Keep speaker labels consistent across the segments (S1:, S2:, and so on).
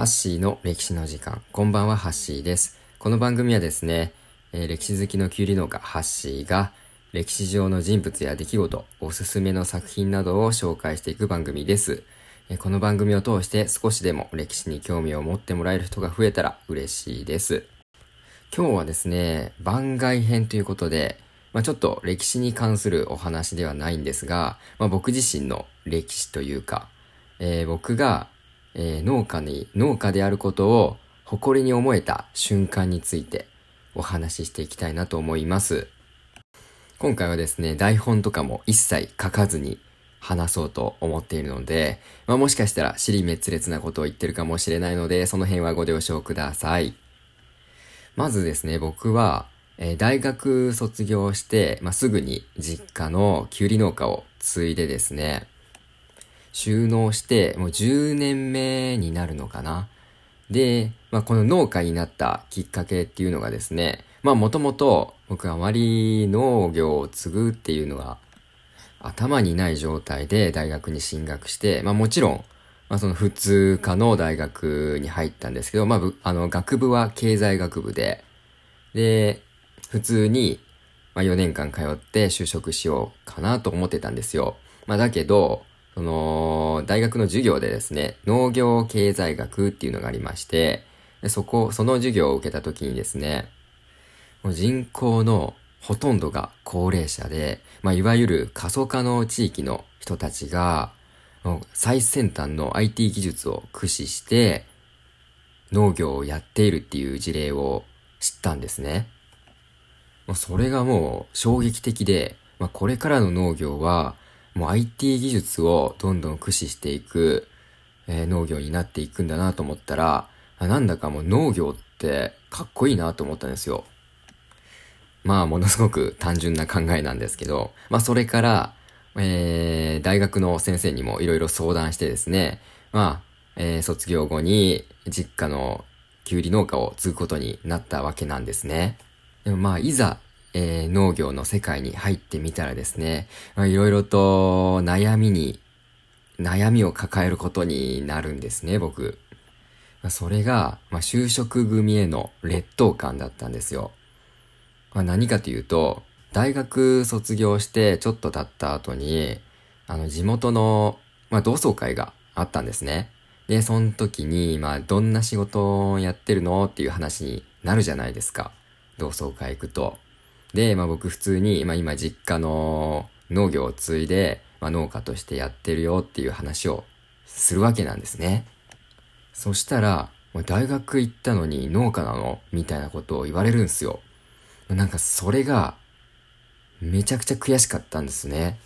S1: ハッシーの歴史の時間。こんばんは、ハッシーです。この番組はですね、えー、歴史好きのキュウリ農家、ハッシーが、歴史上の人物や出来事、おすすめの作品などを紹介していく番組です。えー、この番組を通して少しでも歴史に興味を持ってもらえる人が増えたら嬉しいです。今日はですね、番外編ということで、まあ、ちょっと歴史に関するお話ではないんですが、まあ、僕自身の歴史というか、えー、僕がえー、農家に、農家であることを誇りに思えた瞬間についてお話ししていきたいなと思います。今回はですね、台本とかも一切書かずに話そうと思っているので、まあ、もしかしたら尻滅裂なことを言ってるかもしれないので、その辺はご了承ください。まずですね、僕は、えー、大学卒業して、まあ、すぐに実家のきゅうり農家を継いでですね、収納して、もう10年目になるのかな。で、まあ、この農家になったきっかけっていうのがですね、まあもともと僕あまり農業を継ぐっていうのが頭にない状態で大学に進学して、まあもちろん、まあその普通科の大学に入ったんですけど、まああの学部は経済学部で、で、普通に、まあ4年間通って就職しようかなと思ってたんですよ。まあだけど、その、大学の授業でですね、農業経済学っていうのがありまして、でそこ、その授業を受けた時にですね、もう人口のほとんどが高齢者で、まあ、いわゆる過疎化の地域の人たちが、最先端の IT 技術を駆使して、農業をやっているっていう事例を知ったんですね。それがもう衝撃的で、まあ、これからの農業は、もう IT 技術をどんどん駆使していく、えー、農業になっていくんだなと思ったら、なんだかもう農業ってかっこいいなと思ったんですよ。まあ、ものすごく単純な考えなんですけど、まあ、それから、えー、大学の先生にもいろいろ相談してですね、まあ、えー、卒業後に実家のきゅうり農家を継ぐことになったわけなんですね。でもまあ、いざえー、農業の世界に入ってみたらですね、いろいろと悩みに、悩みを抱えることになるんですね、僕。それが、まあ、就職組への劣等感だったんですよ。まあ、何かというと、大学卒業してちょっと経った後に、あの、地元の、まあ、同窓会があったんですね。で、その時に、まあ、どんな仕事をやってるの？っていう話になるじゃないですか。同窓会行くと。で、まあ僕普通に、まあ今実家の農業を継いで、まあ農家としてやってるよっていう話をするわけなんですね。そしたら、大学行ったのに農家なのみたいなことを言われるんですよ。なんかそれが、めちゃくちゃ悔しかったんですね。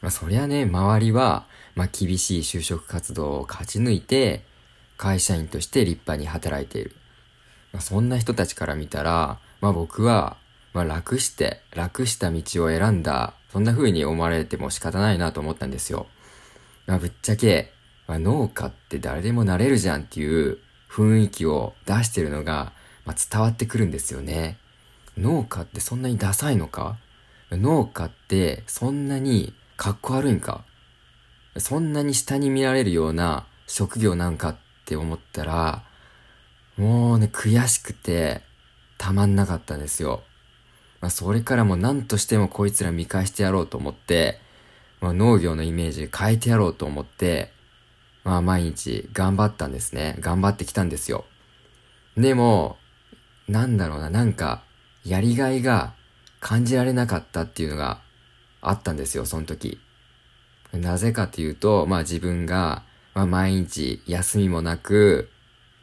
S1: まあそりゃね、周りは、まあ厳しい就職活動を勝ち抜いて、会社員として立派に働いている。まあそんな人たちから見たら、まあ僕は、まあ楽して、楽した道を選んだ、そんな風に思われても仕方ないなと思ったんですよ。まあぶっちゃけ、まあ、農家って誰でもなれるじゃんっていう雰囲気を出してるのが、まあ、伝わってくるんですよね。農家ってそんなにダサいのか？農家ってそんなにかっこ悪いんか？そんなに下に見られるような職業なんかって思ったら、もうね、悔しくてたまんなかったんですよ。まあ、それからも何としてもこいつら見返してやろうと思って、まあ、農業のイメージ変えてやろうと思って、まあ、毎日頑張ったんですね。頑張ってきたんですよ。でも、なんだろうな、なんか、やりがいが感じられなかったっていうのがあったんですよ、その時。なぜかというと、まあ自分が、まあ毎日休みもなく、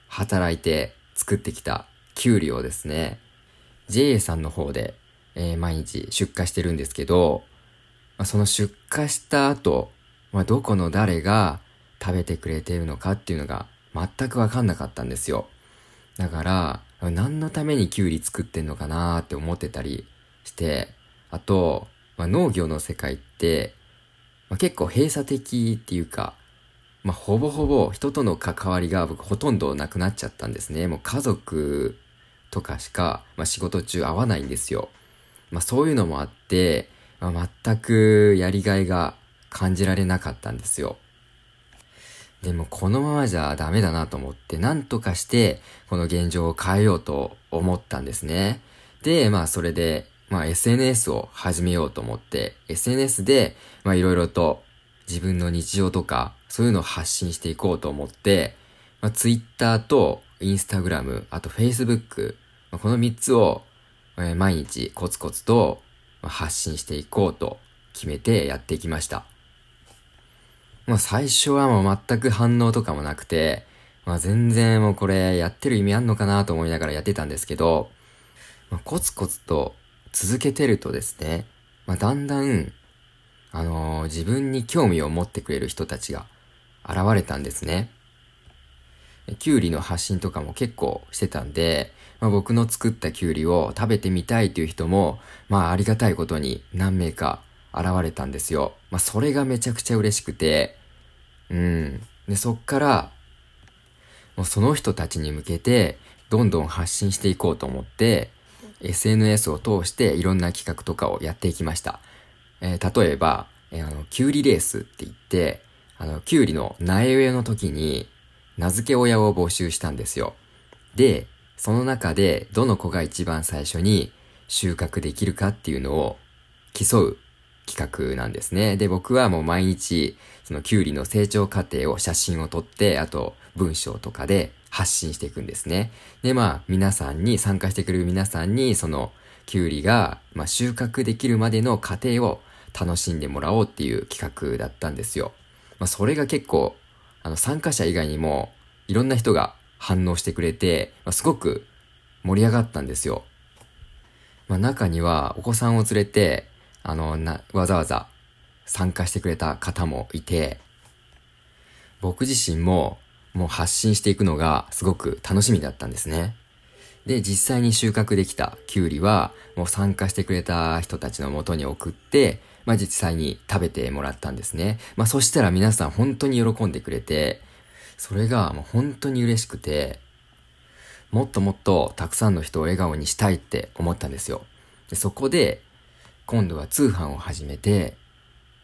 S1: 働いて作ってきた給料ですね。JA さんの方でえー、毎日出荷してるんですけど、まあ、その出荷した後、まあ、どこの誰が食べてくれているのかっていうのが全くわかんなかったんですよ。だから、何のためにキュウリ作ってんのかなーって思ってたりして、あと、まあ、農業の世界って、まあ、結構閉鎖的っていうか、まあ、ほぼほぼ人との関わりが僕ほとんどなくなっちゃったんですね。もう家族とかしか、まあ、仕事中会わないんですよ。まあそういうのもあって、まあ、全くやりがいが感じられなかったんですよ。でもこのままじゃダメだなと思って、なんとかしてこの現状を変えようと思ったんですね。で、まあそれで、まあ SNS を始めようと思って、SNS で、まあいろいろと自分の日常とか、そういうのを発信していこうと思って、まあ Twitter と Instagram、あと Facebook、まあ、この3つを、えー、毎日コツコツと発信していこうと決めてやっていきました。まあ最初はもう全く反応とかもなくて、まあ全然もうこれやってる意味あんのかなと思いながらやってたんですけど、まあ、コツコツと続けてるとですね、まあだんだん、あのー、自分に興味を持ってくれる人たちが現れたんですね。キュウリの発信とかも結構してたんで、まあ、僕の作ったキュウリを食べてみたいという人も、まあありがたいことに何名か現れたんですよ。まあ、それがめちゃくちゃ嬉しくて、うん。で、そっから、もうその人たちに向けて、どんどん発信していこうと思って、SNS を通していろんな企画とかをやっていきました。えー、例えば、えー、あの、キュウリレースって言って、あの、キュウリの苗植えの時に、名付け親を募集したんですよ。で、その中で、どの子が一番最初に収穫できるかっていうのを競う企画なんですね。で、僕はもう毎日、そのキュウリの成長過程を写真を撮って、あと文章とかで発信していくんですね。で、まあ、皆さんに、参加してくれる皆さんに、その、キュウリが、まあ、収穫できるまでの過程を楽しんでもらおうっていう企画だったんですよ。まあ、それが結構、あの、参加者以外にも、いろんな人が反応してくれて、まあ、すごく盛り上がったんですよ。まあ、中には、お子さんを連れて、あの、な、わざわざ参加してくれた方もいて、僕自身ももう発信していくのがすごく楽しみだったんですね。で、実際に収穫できたキュウリは、もう参加してくれた人たちの元に送って、まあ実際に食べてもらったんですね。まあそしたら皆さん本当に喜んでくれて、それがもう本当に嬉しくて、もっともっとたくさんの人を笑顔にしたいって思ったんですよ。でそこで、今度は通販を始めて、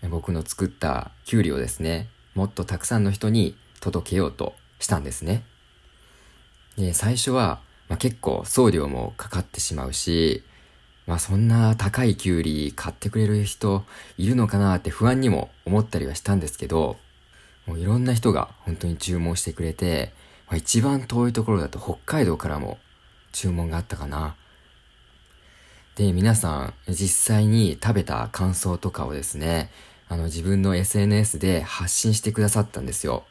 S1: 僕の作ったキュウリをですね、もっとたくさんの人に届けようとしたんですね。で、最初は、まあ、結構送料もかかってしまうし、まあそんな高いキュウリ買ってくれる人いるのかなって不安にも思ったりはしたんですけど、もういろんな人が本当に注文してくれて、まあ、一番遠いところだと北海道からも注文があったかな。で、皆さん、実際に食べた感想とかをですね、あの、自分の SNS で発信してくださったんですよ。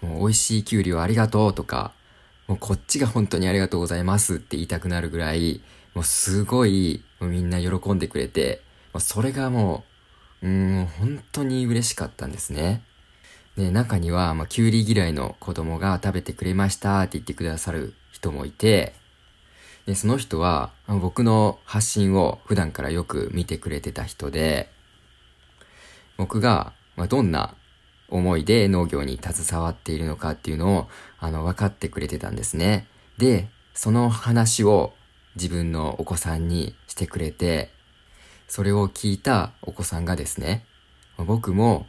S1: もう美味しいきゅうりをありがとうとか、もうこっちが本当にありがとうございますって言いたくなるぐらい、もうすごい、みんな喜んでくれて、それがもう、うん、本当に嬉しかったんですね。で、中には、まあ、きゅうり嫌いの子供が食べてくれましたって言ってくださる人もいて、で、その人は、僕の発信を普段からよく見てくれてた人で、僕が、まあどんな思いで農業に携わっているのかっていうのを、あの、分かってくれてたんですね。で、その話を自分のお子さんにしてくれて、それを聞いたお子さんがですね、僕も、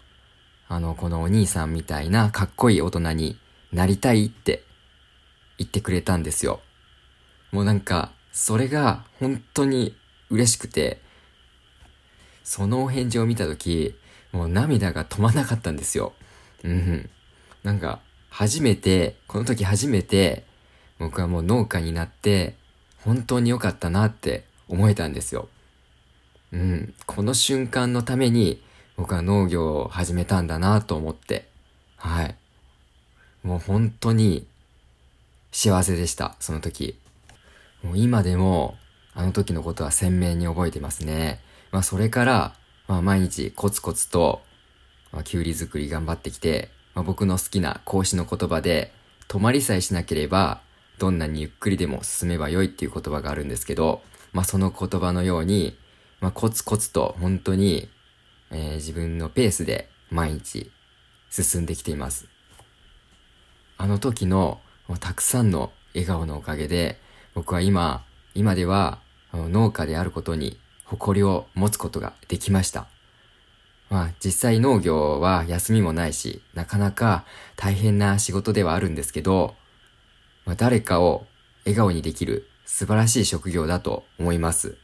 S1: あの、このお兄さんみたいなかっこいい大人になりたいって言ってくれたんですよ。もうなんか、それが本当に嬉しくて、そのお返事を見たとき、もう涙が止まなかったんですよ。うん。なんか、初めて、この時初めて、僕はもう農家になって、本当に良かったなって思えたんですよ。うん。この瞬間のために、僕は農業を始めたんだなと思って、はい。もう本当に幸せでした、その時。もう今でも、あの時のことは鮮明に覚えてますね。まあそれから、まあ毎日コツコツと、まあ、キュウリ作り頑張ってきて、まあ、僕の好きな講師の言葉で、止まりさえしなければ、どんなにゆっくりでも進めばよいっていう言葉があるんですけど、まあその言葉のように、まあコツコツと本当に、えー、自分のペースで毎日進んできています。あの時のたくさんの笑顔のおかげで、僕は今、今では農家であることに誇りを持つことができました。まあ実際農業は休みもないし、なかなか大変な仕事ではあるんですけど、まあ、誰かを笑顔にできる素晴らしい職業だと思います。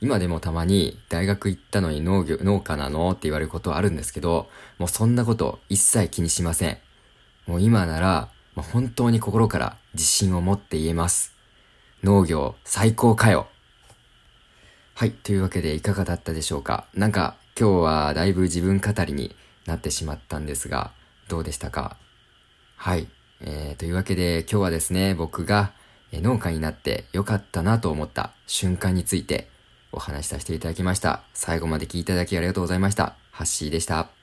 S1: 今でもたまに大学行ったのに農業、農家なのって言われることはあるんですけど、もうそんなこと一切気にしません。もう今なら、まあ、本当に心から自信を持って言えます。農業最高かよはい。というわけでいかがだったでしょうかなんか今日はだいぶ自分語りになってしまったんですが、どうでしたか？はい。えー、というわけで今日はですね、僕が農家になって良かったなと思った瞬間についてお話しさせていただきました。最後まで聞いていただきありがとうございました。ハッシーでした。